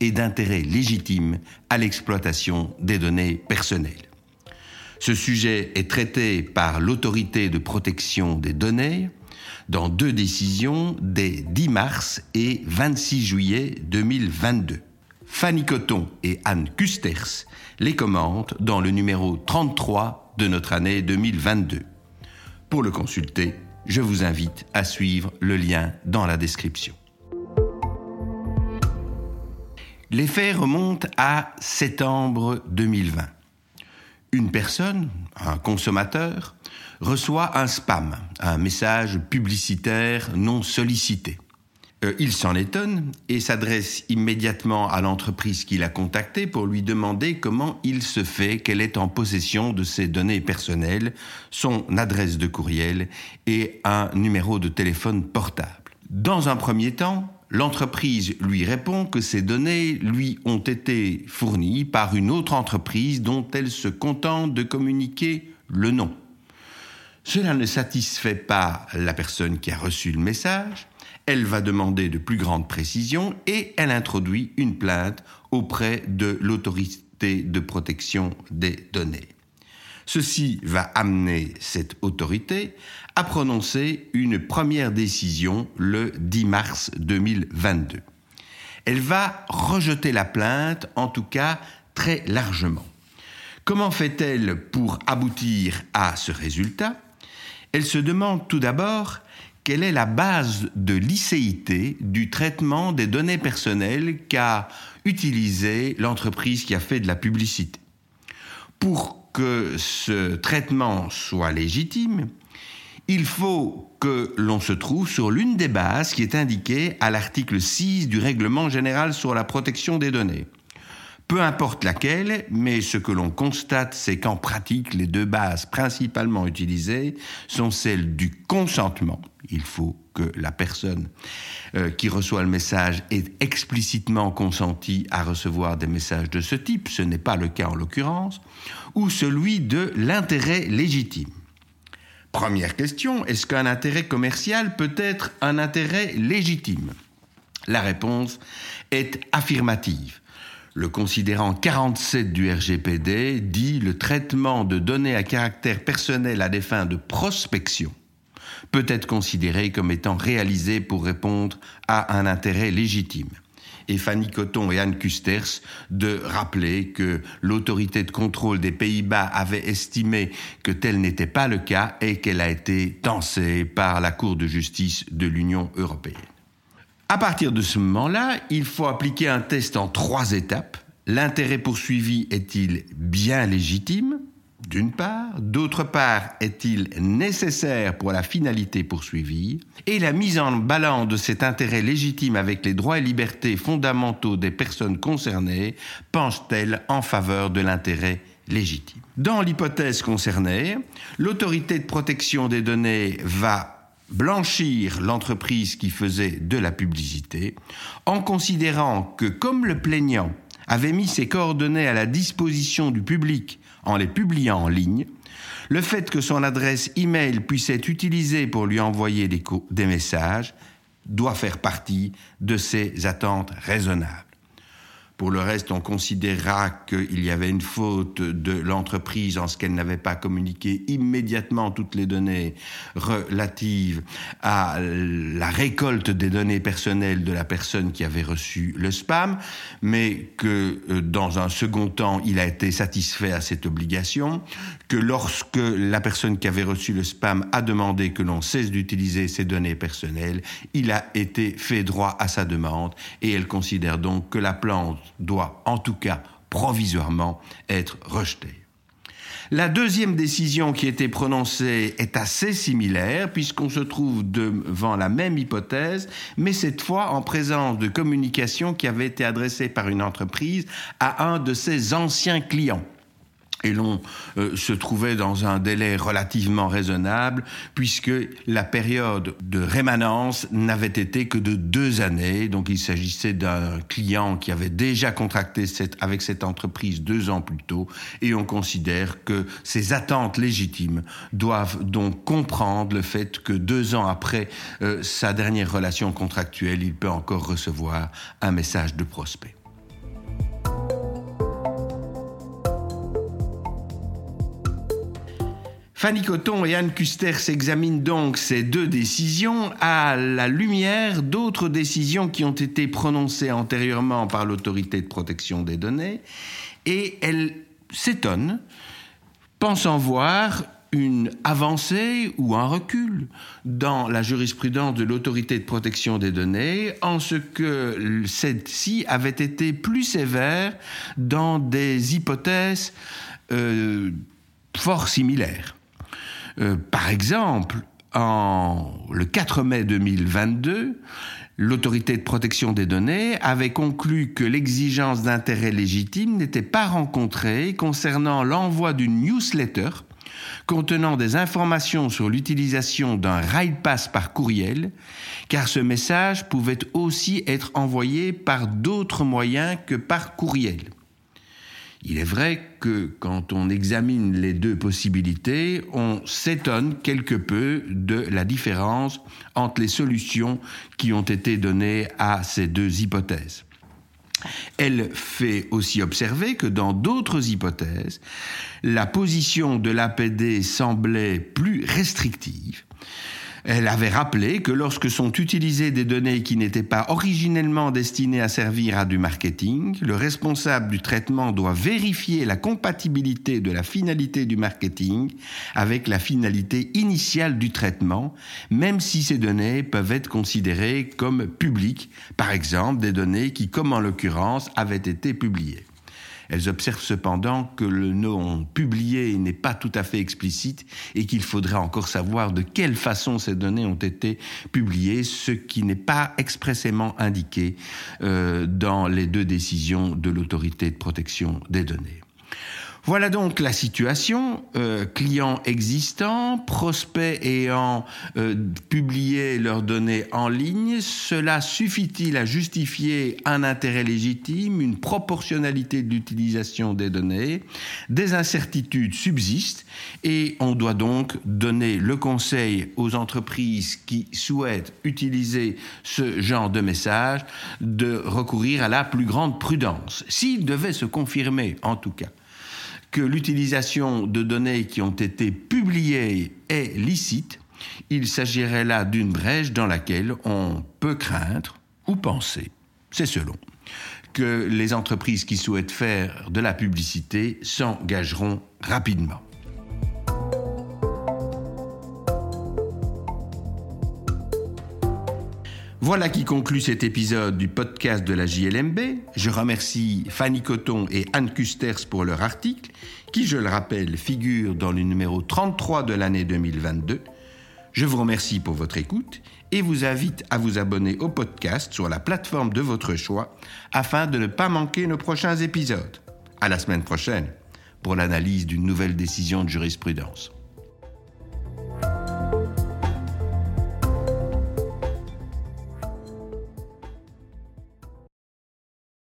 et d'intérêt légitime à l'exploitation des données personnelles. Ce sujet est traité par l'autorité de protection des données dans deux décisions des 10 mars et 26 juillet 2022. Fanny Coton et Anne Kusters les commentent dans le numéro 33 de notre année 2022. Pour le consulter, je vous invite à suivre le lien dans la description. Les faits remontent à septembre 2020. Une personne, un consommateur, reçoit un spam, un message publicitaire non sollicité. Euh, il s'en étonne et s'adresse immédiatement à l'entreprise qui l'a contacté pour lui demander comment il se fait qu'elle est en possession de ses données personnelles, son adresse de courriel et un numéro de téléphone portable. Dans un premier temps, L'entreprise lui répond que ces données lui ont été fournies par une autre entreprise dont elle se contente de communiquer le nom. Cela ne satisfait pas la personne qui a reçu le message, elle va demander de plus grandes précisions et elle introduit une plainte auprès de l'autorité de protection des données. Ceci va amener cette autorité à prononcer une première décision le 10 mars 2022. Elle va rejeter la plainte, en tout cas très largement. Comment fait-elle pour aboutir à ce résultat? Elle se demande tout d'abord quelle est la base de licéité du traitement des données personnelles qu'a utilisé l'entreprise qui a fait de la publicité. Pour que ce traitement soit légitime, il faut que l'on se trouve sur l'une des bases qui est indiquée à l'article 6 du Règlement général sur la protection des données. Peu importe laquelle, mais ce que l'on constate, c'est qu'en pratique, les deux bases principalement utilisées sont celles du consentement. Il faut que la personne euh, qui reçoit le message ait explicitement consenti à recevoir des messages de ce type, ce n'est pas le cas en l'occurrence, ou celui de l'intérêt légitime. Première question, est-ce qu'un intérêt commercial peut être un intérêt légitime? La réponse est affirmative. Le considérant 47 du RGPD dit le traitement de données à caractère personnel à des fins de prospection peut être considéré comme étant réalisé pour répondre à un intérêt légitime. Et Fanny Coton et Anne Kusters de rappeler que l'autorité de contrôle des Pays-Bas avait estimé que tel n'était pas le cas et qu'elle a été tensée par la Cour de justice de l'Union européenne. À partir de ce moment-là, il faut appliquer un test en trois étapes. L'intérêt poursuivi est-il bien légitime d'une part, d'autre part, est-il nécessaire pour la finalité poursuivie, et la mise en balance de cet intérêt légitime avec les droits et libertés fondamentaux des personnes concernées penche-t-elle en faveur de l'intérêt légitime? Dans l'hypothèse concernée, l'autorité de protection des données va blanchir l'entreprise qui faisait de la publicité en considérant que comme le plaignant avait mis ses coordonnées à la disposition du public en les publiant en ligne, le fait que son adresse email puisse être utilisée pour lui envoyer des, des messages doit faire partie de ses attentes raisonnables. Pour le reste, on considérera qu'il y avait une faute de l'entreprise en ce qu'elle n'avait pas communiqué immédiatement toutes les données relatives à la récolte des données personnelles de la personne qui avait reçu le spam, mais que euh, dans un second temps, il a été satisfait à cette obligation, que lorsque la personne qui avait reçu le spam a demandé que l'on cesse d'utiliser ces données personnelles, il a été fait droit à sa demande et elle considère donc que la plante doit en tout cas provisoirement être rejeté. La deuxième décision qui a été prononcée est assez similaire puisqu'on se trouve devant la même hypothèse, mais cette fois en présence de communications qui avaient été adressées par une entreprise à un de ses anciens clients et l'on euh, se trouvait dans un délai relativement raisonnable puisque la période de rémanence n'avait été que de deux années. Donc il s'agissait d'un client qui avait déjà contracté cette, avec cette entreprise deux ans plus tôt et on considère que ces attentes légitimes doivent donc comprendre le fait que deux ans après euh, sa dernière relation contractuelle, il peut encore recevoir un message de prospect. Fanny Coton et Anne Custer s'examinent donc ces deux décisions à la lumière d'autres décisions qui ont été prononcées antérieurement par l'autorité de protection des données et elles s'étonnent, pensant voir une avancée ou un recul dans la jurisprudence de l'autorité de protection des données en ce que celle-ci avait été plus sévère dans des hypothèses euh, fort similaires. Euh, par exemple, en, le 4 mai 2022, l'autorité de protection des données avait conclu que l'exigence d'intérêt légitime n'était pas rencontrée concernant l'envoi d'une newsletter contenant des informations sur l'utilisation d'un ride pass par courriel, car ce message pouvait aussi être envoyé par d'autres moyens que par courriel. Il est vrai que quand on examine les deux possibilités, on s'étonne quelque peu de la différence entre les solutions qui ont été données à ces deux hypothèses. Elle fait aussi observer que dans d'autres hypothèses, la position de l'APD semblait plus restrictive elle avait rappelé que lorsque sont utilisées des données qui n'étaient pas originellement destinées à servir à du marketing, le responsable du traitement doit vérifier la compatibilité de la finalité du marketing avec la finalité initiale du traitement, même si ces données peuvent être considérées comme publiques, par exemple des données qui, comme en l'occurrence, avaient été publiées. Elles observent cependant que le nom publié n'est pas tout à fait explicite et qu'il faudrait encore savoir de quelle façon ces données ont été publiées, ce qui n'est pas expressément indiqué euh, dans les deux décisions de l'autorité de protection des données. Voilà donc la situation. Euh, clients existants, prospects ayant euh, publié leurs données en ligne, cela suffit-il à justifier un intérêt légitime, une proportionnalité de l'utilisation des données? Des incertitudes subsistent et on doit donc donner le conseil aux entreprises qui souhaitent utiliser ce genre de message de recourir à la plus grande prudence. S'il devait se confirmer, en tout cas, que l'utilisation de données qui ont été publiées est licite, il s'agirait là d'une brèche dans laquelle on peut craindre ou penser, c'est selon, que les entreprises qui souhaitent faire de la publicité s'engageront rapidement. Voilà qui conclut cet épisode du podcast de la JLMB. Je remercie Fanny Coton et Anne Custers pour leur article, qui, je le rappelle, figure dans le numéro 33 de l'année 2022. Je vous remercie pour votre écoute et vous invite à vous abonner au podcast sur la plateforme de votre choix afin de ne pas manquer nos prochains épisodes. À la semaine prochaine pour l'analyse d'une nouvelle décision de jurisprudence.